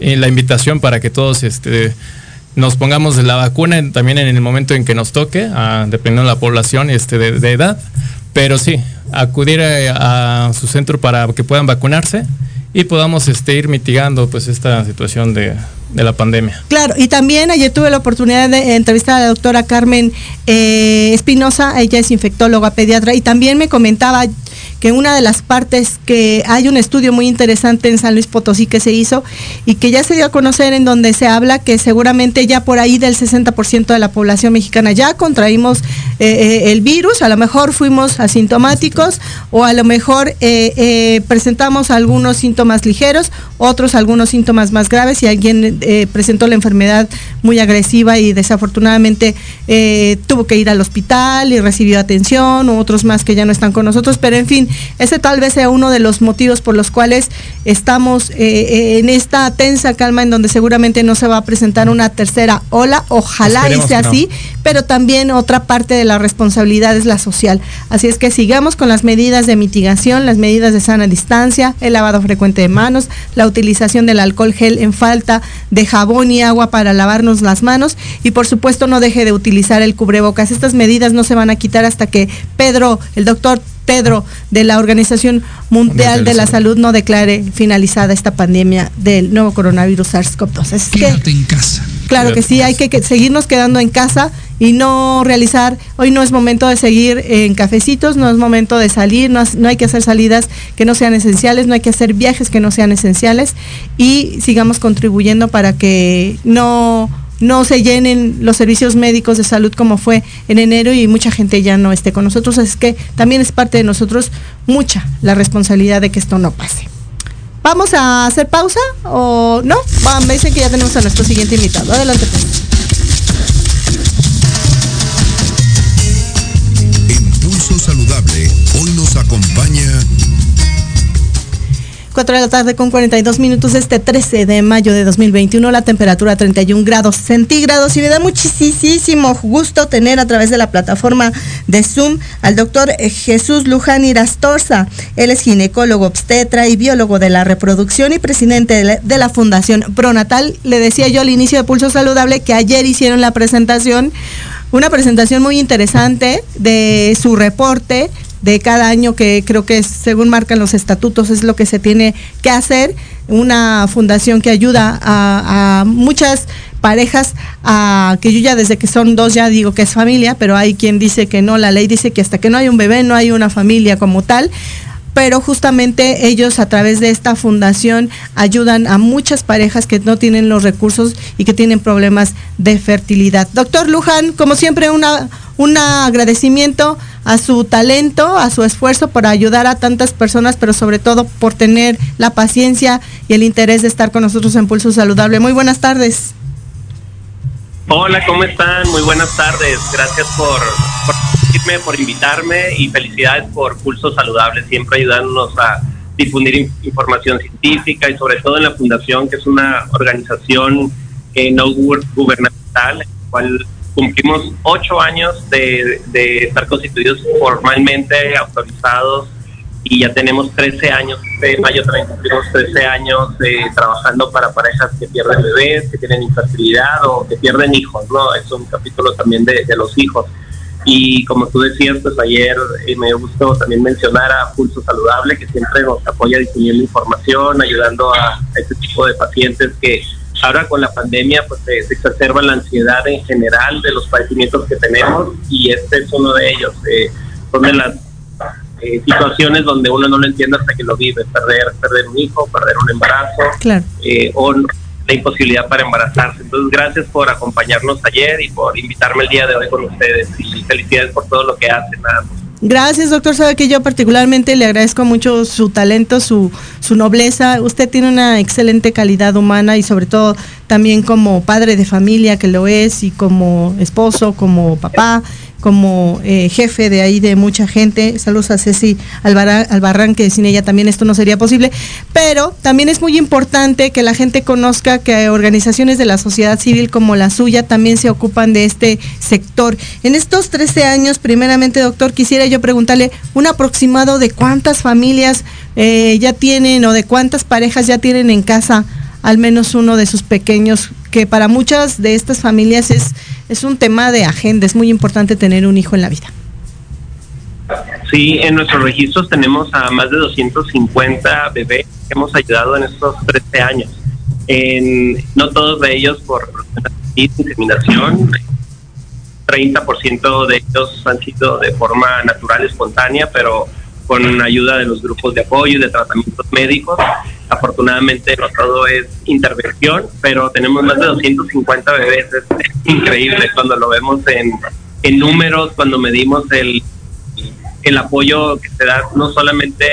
la invitación para que todos este nos pongamos la vacuna también en el momento en que nos toque, dependiendo de la población este, de, edad. Pero sí, acudir a, su centro para que puedan vacunarse y podamos este, ir mitigando pues esta situación de, la pandemia.
Claro, y también ayer tuve la oportunidad de entrevistar a la doctora Carmen eh, Espinosa, ella es infectóloga pediatra, y también me comentaba que una de las partes que hay un estudio muy interesante en San Luis Potosí que se hizo y que ya se dio a conocer en donde se habla que seguramente ya por ahí del 60% de la población mexicana ya contraímos eh, eh, el virus, a lo mejor fuimos asintomáticos o a lo mejor eh, presentamos algunos síntomas ligeros, otros algunos síntomas más graves y alguien presentó la enfermedad muy agresiva y desafortunadamente tuvo que ir al hospital y recibió atención, u otros más que ya no están con nosotros, pero en fin, ese tal vez sea uno de los motivos por los cuales estamos eh, eh, en esta tensa calma en donde seguramente no se va a presentar una tercera ola, ojalá y sea así, pero también otra parte de la responsabilidad es la social. Así es que sigamos con las medidas de mitigación, las medidas de sana distancia, el lavado frecuente de manos, la utilización del alcohol gel en falta de jabón y agua para lavarnos las manos y por supuesto no deje de utilizar el cubrebocas. Estas medidas no se van a quitar hasta que Pedro, el doctor Pedro de la Organización Mundial de la Salud no declare finalizada esta pandemia del nuevo coronavirus SARS-CoV-2.
Quédate en casa.
Claro que sí, hay que, seguirnos quedando en casa y no realizar, hoy no es momento de seguir en cafecitos, no es momento de salir, no, no, hay que hacer salidas que no sean esenciales, no hay que hacer viajes que no sean esenciales y sigamos contribuyendo para que no no se llenen los servicios médicos de salud como fue en enero y mucha gente ya no esté con nosotros. Es que también es parte de nosotros mucha la responsabilidad de que esto no pase. ¿Vamos a hacer pausa o no? me dicen que ya tenemos a nuestro siguiente invitado. Adelante. Pues. 4 de la tarde con 42 minutos este 13 de mayo de 2021, la temperatura 31 grados centígrados y me da muchísimo gusto tener a través de la plataforma de Zoom al doctor Jesús Luján Irastorza. Él es ginecólogo, obstetra y biólogo de la reproducción y presidente de la Fundación Pronatal. Le decía yo al inicio de Pulso Saludable que ayer hicieron la presentación, una presentación muy interesante de su reporte de cada año que creo que según marcan los estatutos es lo que se tiene que hacer. Una fundación que ayuda a, muchas parejas a que yo ya desde que son dos ya digo que es familia, pero hay quien dice que no, la ley dice que hasta que no hay un bebé no hay una familia como tal pero justamente ellos a través de esta fundación ayudan a muchas parejas que no tienen los recursos y que tienen problemas de fertilidad. Doctor Luján, como siempre, una, un agradecimiento a su talento, a su esfuerzo por ayudar a tantas personas, pero sobre todo por tener la paciencia y el interés de estar con nosotros en Pulso Saludable. Muy buenas tardes.
Hola, ¿cómo están? Muy buenas tardes. Gracias por, por, por invitarme y felicidades por Pulso Saludable, siempre ayudándonos a difundir in información científica y sobre todo en la Fundación, que es una organización eh, no gubernamental, en la cual cumplimos ocho años de, de estar constituidos formalmente, autorizados y ya tenemos 13 años, este mayo también cumplimos 13 años eh, trabajando para parejas que pierden bebés, que tienen infertilidad o que pierden hijos, ¿no? Es un capítulo también de, de los hijos. Y como tú decías, pues ayer eh, me gustó también mencionar a Pulso Saludable, que siempre nos apoya difundiendo información, ayudando a, este tipo de pacientes que ahora con la pandemia pues se, se, exacerba la ansiedad en general de los padecimientos que tenemos y este es uno de ellos. Eh, son de las eh, situaciones donde uno no lo entiende hasta que lo vive, perder, perder un hijo, perder un embarazo
claro.
eh, o la imposibilidad para embarazarse. Entonces, gracias por acompañarnos ayer y por invitarme el día de hoy con ustedes y felicidades por todo lo que hacen. Nada más.
Gracias, doctor. Sabe que yo particularmente le agradezco mucho su talento, su, su nobleza. Usted tiene una excelente calidad humana y sobre todo también como padre de familia que lo es y como esposo, como papá como eh, jefe de ahí de mucha gente. Saludos a Ceci Albarrán, Albarrán, que sin ella también esto no sería posible. Pero también es muy importante que la gente conozca que organizaciones de la sociedad civil como la suya también se ocupan de este sector. En estos 13 años, primeramente, doctor, quisiera yo preguntarle un aproximado de cuántas familias eh, ya tienen o de cuántas parejas ya tienen en casa al menos uno de sus pequeños, que para muchas de estas familias es, es un tema de agenda, es muy importante tener un hijo en la vida.
Sí, en nuestros registros tenemos a más de 250 bebés que hemos ayudado en estos 13 años. En, no todos de ellos por inseminación, 30% de ellos han sido de forma natural, espontánea, pero con ayuda de los grupos de apoyo y de tratamientos médicos. Afortunadamente no todo es intervención, pero tenemos más de 250 bebés. Es increíble cuando lo vemos en, en números, cuando medimos el, el apoyo que se da no solamente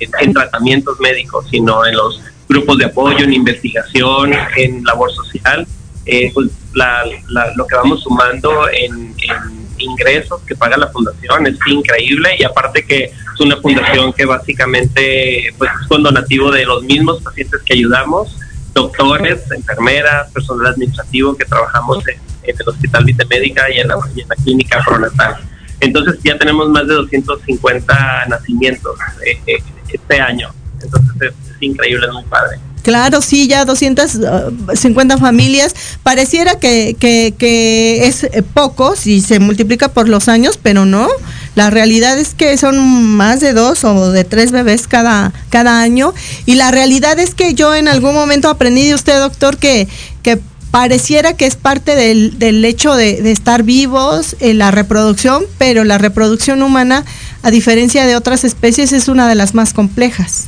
en, en, tratamientos médicos, sino en los grupos de apoyo, en investigación, en labor social. Eh, pues la, la, lo que vamos sumando en, en ingresos que paga la fundación es increíble y aparte que es una fundación que básicamente pues es con donativo de los mismos pacientes que ayudamos, doctores, enfermeras, personal administrativo que trabajamos en, el Hospital Vitemédica y en la, y en la clínica pronatal. Entonces ya tenemos más de 250 nacimientos eh, eh, este año. Entonces es, es increíble, es muy padre.
Claro, sí, ya 250 familias. Pareciera que, que, que, es poco si se multiplica por los años, pero no. La realidad es que son más de dos o de tres bebés cada, cada año. Y la realidad es que yo en algún momento aprendí de usted, doctor, que, que pareciera que es parte del, del hecho de, de, estar vivos, en la reproducción, pero la reproducción humana, a diferencia de otras especies, es una de las más complejas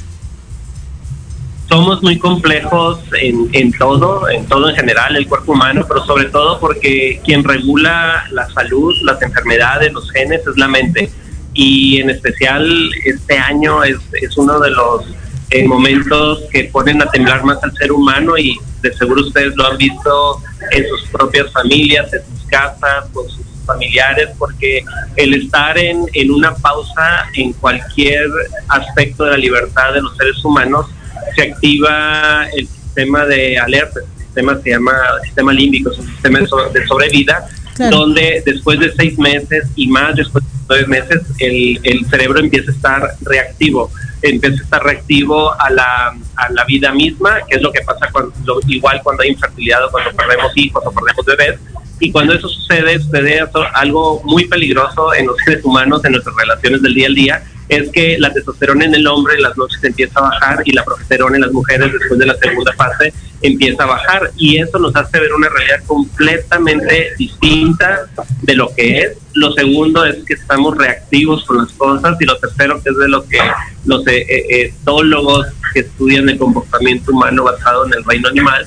somos muy complejos en, en, todo, en todo en general, el cuerpo humano, pero sobre todo porque quien regula la salud, las enfermedades, los genes es la mente. Y en especial este año es, es uno de los eh, momentos que ponen a temblar más al ser humano y de seguro ustedes lo han visto en sus propias familias, en sus casas, con sus familiares, porque el estar en, en una pausa en cualquier aspecto de la libertad de los seres humanos se activa el sistema de alerta, el sistema se llama sistema límbico, es un sistema de, de sobrevida,
Claro.
donde después de seis meses y más después de nueve meses, el, el cerebro empieza a estar reactivo, empieza a estar reactivo a la, a la vida misma, que es lo que pasa cuando, lo- igual cuando hay infertilidad o cuando perdemos hijos o perdemos bebés. Y cuando eso sucede, sucede algo muy peligroso en los seres humanos, en nuestras relaciones del día al día, es que la testosterona en el hombre en las noches empieza a bajar y la progesterona en las mujeres después de la segunda fase empieza a bajar y eso nos hace ver una realidad completamente distinta de lo que es. Lo segundo es que estamos reactivos con las cosas y lo tercero que es de lo que los eh, eh, etólogos que estudian el comportamiento humano basado en el reino animal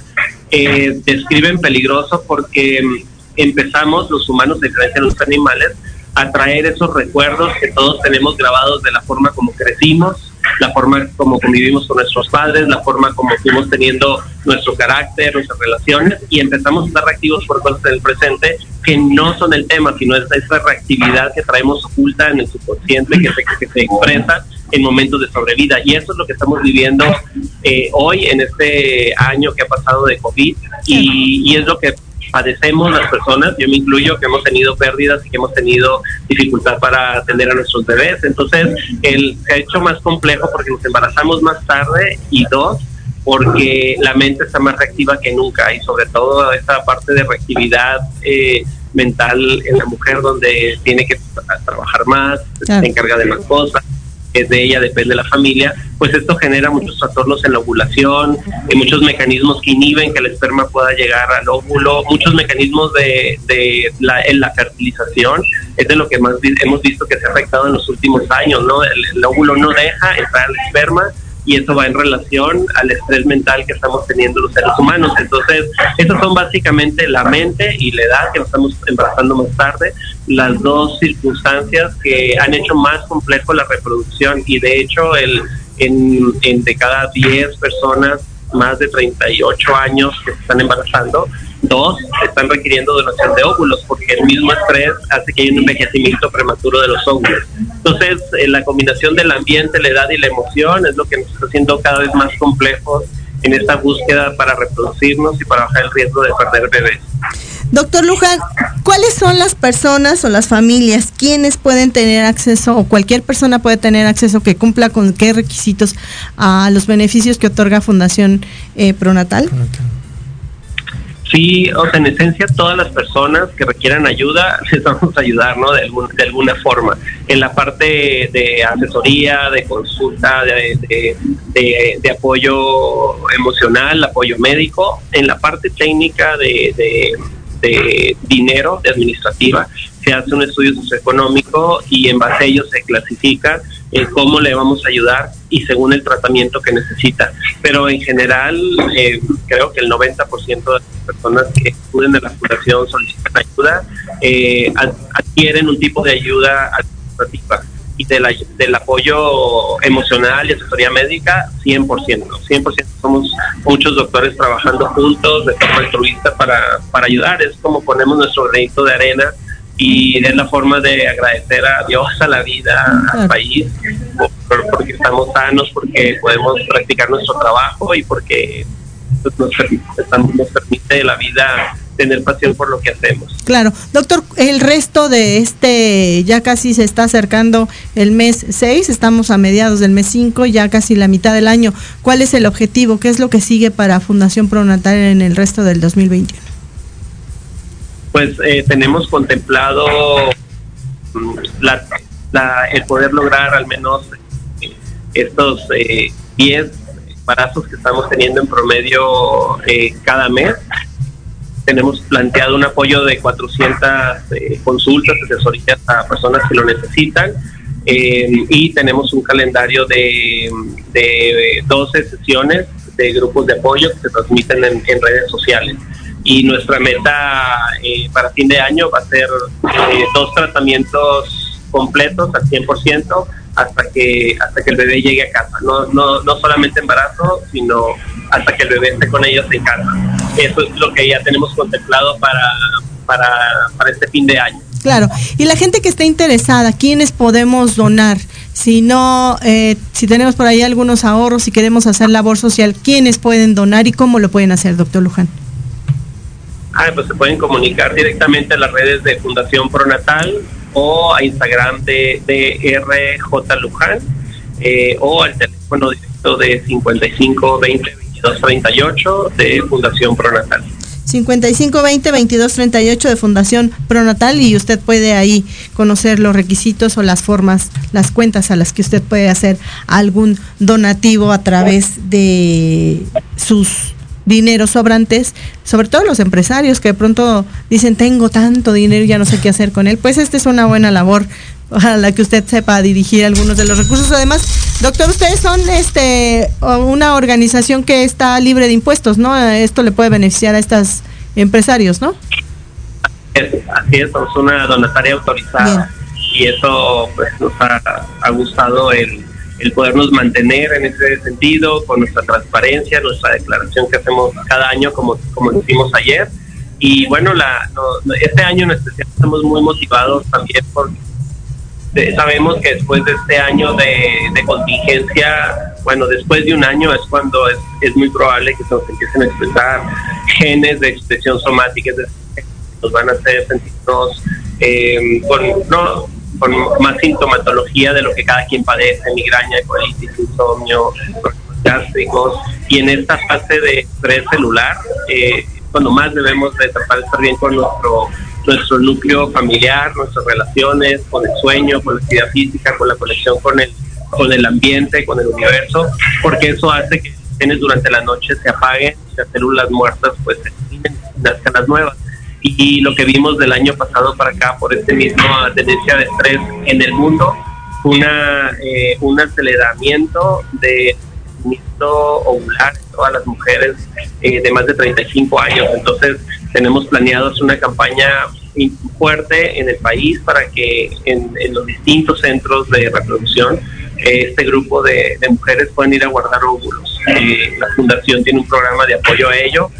eh, describen peligroso porque mm, empezamos los humanos, a los animales, a traer esos recuerdos que todos tenemos grabados de la forma como crecimos, la forma como convivimos con nuestros padres, la forma como fuimos teniendo nuestro carácter, nuestras relaciones, y empezamos a estar reactivos por cosas del presente que no son el tema, sino esa, esa reactividad que traemos oculta en el subconsciente que se, que se expresa en momentos de sobrevida. Y eso es lo que estamos viviendo eh, hoy en este año que ha pasado de COVID, y, y es lo que padecemos las personas, yo me incluyo, que hemos tenido pérdidas y que hemos tenido dificultad para atender a nuestros bebés. Entonces, el, se ha hecho más complejo porque nos embarazamos más tarde y dos, porque la mente está más reactiva que nunca y sobre todo esta parte de reactividad eh, mental en la mujer donde tiene que tra- trabajar más,
Claro.
se encarga de más cosas, es de ella, depende de la familia, pues esto genera muchos trastornos en la ovulación, y muchos mecanismos que inhiben que el esperma pueda llegar al óvulo, muchos mecanismos de, de la, en la fertilización, es de lo que más hemos visto que se ha afectado en los últimos años, ¿no? El, el óvulo no deja entrar al esperma y eso va en relación al estrés mental que estamos teniendo los seres humanos. Entonces, esas son básicamente la mente y la edad que nos estamos embarazando más tarde, las dos circunstancias que han hecho más complejo la reproducción y de hecho el en, en de cada 10 personas más de 38 años que se están embarazando, dos están requiriendo donación de óvulos porque el mismo estrés hace que haya un envejecimiento prematuro de los óvulos. Entonces, eh, la combinación del ambiente, la edad y la emoción es lo que nos está haciendo cada vez más complejos en esta búsqueda para reproducirnos y para bajar el riesgo de perder bebés.
Doctor Luján, ¿cuáles son las personas o las familias quienes pueden tener acceso o cualquier persona puede tener acceso que cumpla con qué requisitos a los beneficios que otorga Fundación eh, Pronatal?
Sí, o sea, en esencia todas las personas que requieran ayuda [LAUGHS] les vamos a ayudar, ¿no? De, algún- de alguna forma. En la parte de asesoría, de consulta, de, de- de- apoyo emocional, apoyo médico, en la parte técnica de, de- de dinero, de administrativa, se hace un estudio socioeconómico y en base a ello se clasifica eh, cómo le vamos a ayudar y según el tratamiento que necesita. Pero en general, eh, creo que el 90% de las personas que acuden a la fundación solicitan ayuda, eh, ad- adquieren un tipo de ayuda administrativa y del apoyo emocional y asesoría médica, 100%. 100% somos muchos doctores trabajando juntos de forma altruista para, para ayudar. Es como ponemos nuestro granito de arena y es la forma de agradecer a Dios, a la vida, al país, por- por- porque estamos sanos, porque podemos practicar nuestro trabajo y porque pues, nos, permite, nos permite la vida tener pasión por lo que hacemos.
Claro, doctor, el resto de este, ya casi se está acercando el mes 6, estamos a mediados del mes 5, ya casi la mitad del año. ¿Cuál es el objetivo? ¿Qué es lo que sigue para Fundación Pronatal en el resto del 2021?
Pues eh, tenemos contemplado mm, la- la- el poder lograr al menos eh, estos eh, 10 embarazos que estamos teniendo en promedio eh, cada mes. Tenemos planteado un apoyo de 400 eh, consultas, asesorías a personas que lo necesitan. eh, y tenemos un calendario de, de 12 sesiones de grupos de apoyo que se transmiten en, en redes sociales y nuestra meta eh, para fin de año va a ser eh, dos tratamientos completos al 100% hasta que hasta que el bebé llegue a casa no, no, no solamente embarazo sino hasta que el bebé esté con ellos en casa eso es lo que ya tenemos contemplado para para, para este fin de año
Claro, y la gente que esté interesada, ¿quiénes podemos donar? Si no, eh, si tenemos por ahí algunos ahorros, si queremos hacer labor social, ¿quiénes pueden donar y cómo lo pueden hacer, doctor Luján?
Ah, pues se pueden comunicar directamente a las redes de Fundación Pronatal o a Instagram de, de RJ Luján eh, o al teléfono directo de 55 20 22 38 de Fundación Pronatal.
5520 2238 de Fundación Pronatal y usted puede ahí conocer los requisitos o las formas, las cuentas a las que usted puede hacer algún donativo a través de sus dineros sobrantes, sobre todo los empresarios que de pronto dicen tengo tanto dinero y ya no sé qué hacer con él, pues esta es una buena labor [LAUGHS] a la que usted sepa dirigir algunos de los recursos. Además, doctor, ustedes son este una organización que está libre de impuestos, ¿no? Esto le puede beneficiar a estos empresarios, ¿no?
así es, somos una donataria autorizada y eso pues nos ha, ha gustado el, el podernos mantener en ese sentido con nuestra transparencia, nuestra declaración que hacemos cada año como, como hicimos ayer. Y bueno, la, no, este año en especial estamos muy motivados también porque sabemos que después de este año de, de, contingencia, bueno, después de un año es cuando es, es, muy probable que se nos empiecen a expresar genes de expresión somática, es decir, nos van a hacer sentirnos eh, con, no, con más sintomatología de lo que cada quien padece, migraña, colitis, insomnio, gástricos, y en esta fase de estrés celular, eh, cuando más debemos de tratar de estar bien con nuestro nuestro núcleo familiar, nuestras relaciones, con el sueño, con la actividad física, con la conexión con el, con el ambiente, con el universo, porque eso hace que durante la noche se apaguen las células muertas pues se nazcan las nuevas. Y lo que vimos del año pasado para acá por este mismo tendencia de estrés en el mundo, una, eh, un aceleramiento de ovular todas las mujeres eh, de más de 35 años. Entonces, tenemos planeados una campaña fuerte en el país para que en, en los distintos centros de reproducción eh, este grupo de, de, mujeres puedan ir a guardar óvulos. Eh, la fundación tiene un programa de apoyo a ello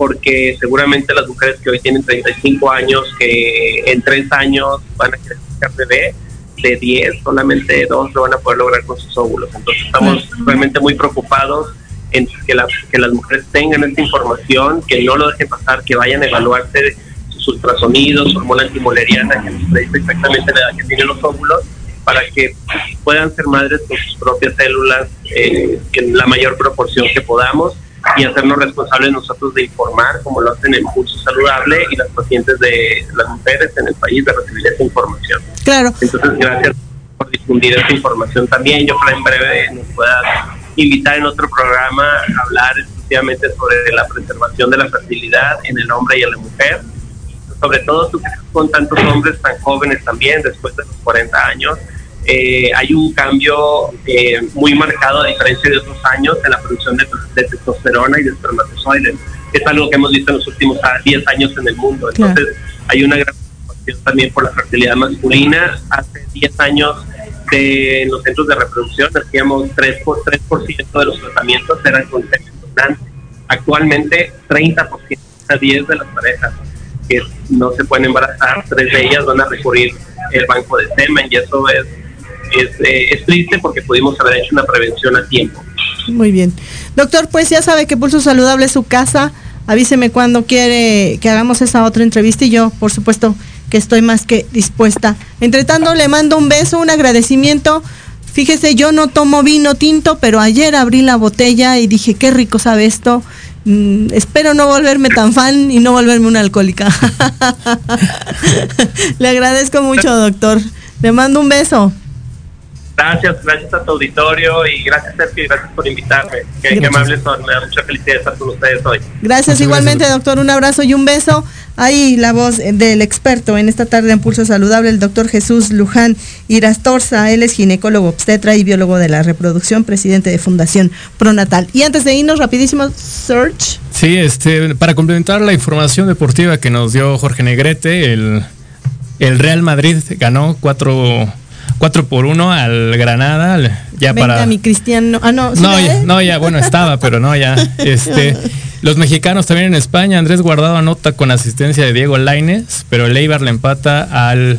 porque seguramente las mujeres que hoy tienen 35 años, que en tres años van a querer buscar bebé, de 10, solamente dos lo van a poder lograr con sus óvulos. Entonces estamos realmente muy preocupados en que, la, que las mujeres tengan esta información, que no lo dejen pasar, que vayan a evaluarse sus ultrasonidos, su hormona antimoleriana, que nos dice exactamente la edad que tienen los óvulos, para que puedan ser madres con sus propias células eh, en la mayor proporción que podamos y hacernos responsables nosotros de informar, como lo hacen el Pulso Saludable y las pacientes de las mujeres en el país, de recibir esa información.
Claro.
Entonces, gracias por difundir esa información también. Yo creo en breve nos puedas invitar en otro programa a hablar exclusivamente sobre la preservación de la fertilidad en el hombre y en la mujer. Sobre todo tú con tantos hombres tan jóvenes también, después de los 40 años, eh, hay un cambio eh, muy marcado a diferencia de otros años en la producción de, de testosterona y de espermatozoides. Es algo que hemos visto en los últimos 10 años en el mundo. Entonces, claro. hay una gran preocupación también por la fertilidad masculina. Hace 10 años de, en los centros de reproducción hacíamos 3%, por, 3 de los tratamientos eran con sexo Actualmente, 30%, a 10 de las parejas que no se pueden embarazar, tres de ellas van a recurrir el banco de semen y eso es es, eh, es, triste porque pudimos haber hecho una prevención a tiempo.
Muy bien. Doctor, pues ya sabe que Pulso Saludable es su casa. Avíseme cuando quiere que hagamos esa otra entrevista y yo, por supuesto, que estoy más que dispuesta. Entre tanto, le mando un beso, un agradecimiento. Fíjese, yo no tomo vino tinto, pero ayer abrí la botella y dije, qué rico sabe esto. Mm, espero no volverme tan fan y no volverme una alcohólica. [LAUGHS] le agradezco mucho, doctor. Le mando un beso.
Gracias, gracias a tu auditorio y gracias Sergio y gracias por invitarme. Qué, qué amables son, me da mucha felicidad estar con ustedes hoy.
Gracias igualmente, gracias. doctor. Un abrazo y un beso. Ahí la voz del experto en esta tarde en Pulso Saludable, el doctor Jesús Luján Irastorza. Él es ginecólogo obstetra y biólogo de la reproducción, presidente de Fundación Pronatal. Y antes de irnos, rapidísimo, Search.
Sí, este, para complementar la información deportiva que nos dio Jorge Negrete, el, el Real Madrid ganó cuatro 4 por 1 al Granada, ya
Venga,
para
mi Cristiano. Ah, no, ¿sí
no,
ya,
ya, no, ya, bueno, estaba, pero no, ya. [LAUGHS] Este, los mexicanos también en España, Andrés Guardado anota con asistencia de Diego Laines, pero el Eibar le empata al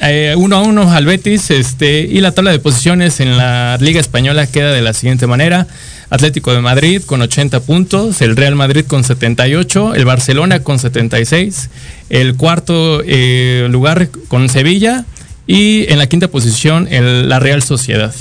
eh, uno a uno al Betis, este, y la tabla de posiciones en la Liga Española queda de la siguiente manera. Atlético de Madrid con 80 puntos, el Real Madrid con 78, el Barcelona con 76, el cuarto eh, lugar con Sevilla y en la quinta posición el, la Real Sociedad.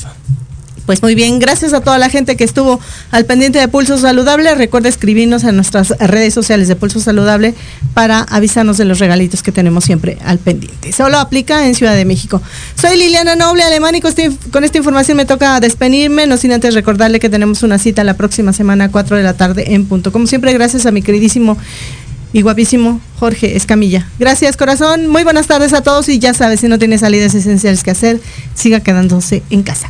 Pues muy bien, gracias a toda la gente que estuvo al pendiente de Pulso Saludable. Recuerda escribirnos a nuestras redes sociales de Pulso Saludable para avisarnos de los regalitos que tenemos siempre al pendiente. Solo aplica en Ciudad de México. Soy Liliana Noble Alemán y con, este, esta información me toca despedirme, no sin antes recordarle que tenemos una cita la próxima semana a 4 de la tarde en punto. Como siempre, gracias a mi queridísimo y guapísimo Jorge Escamilla. Gracias, corazón. Muy buenas tardes a todos y ya sabes, si no tiene salidas esenciales que hacer, siga quedándose en casa.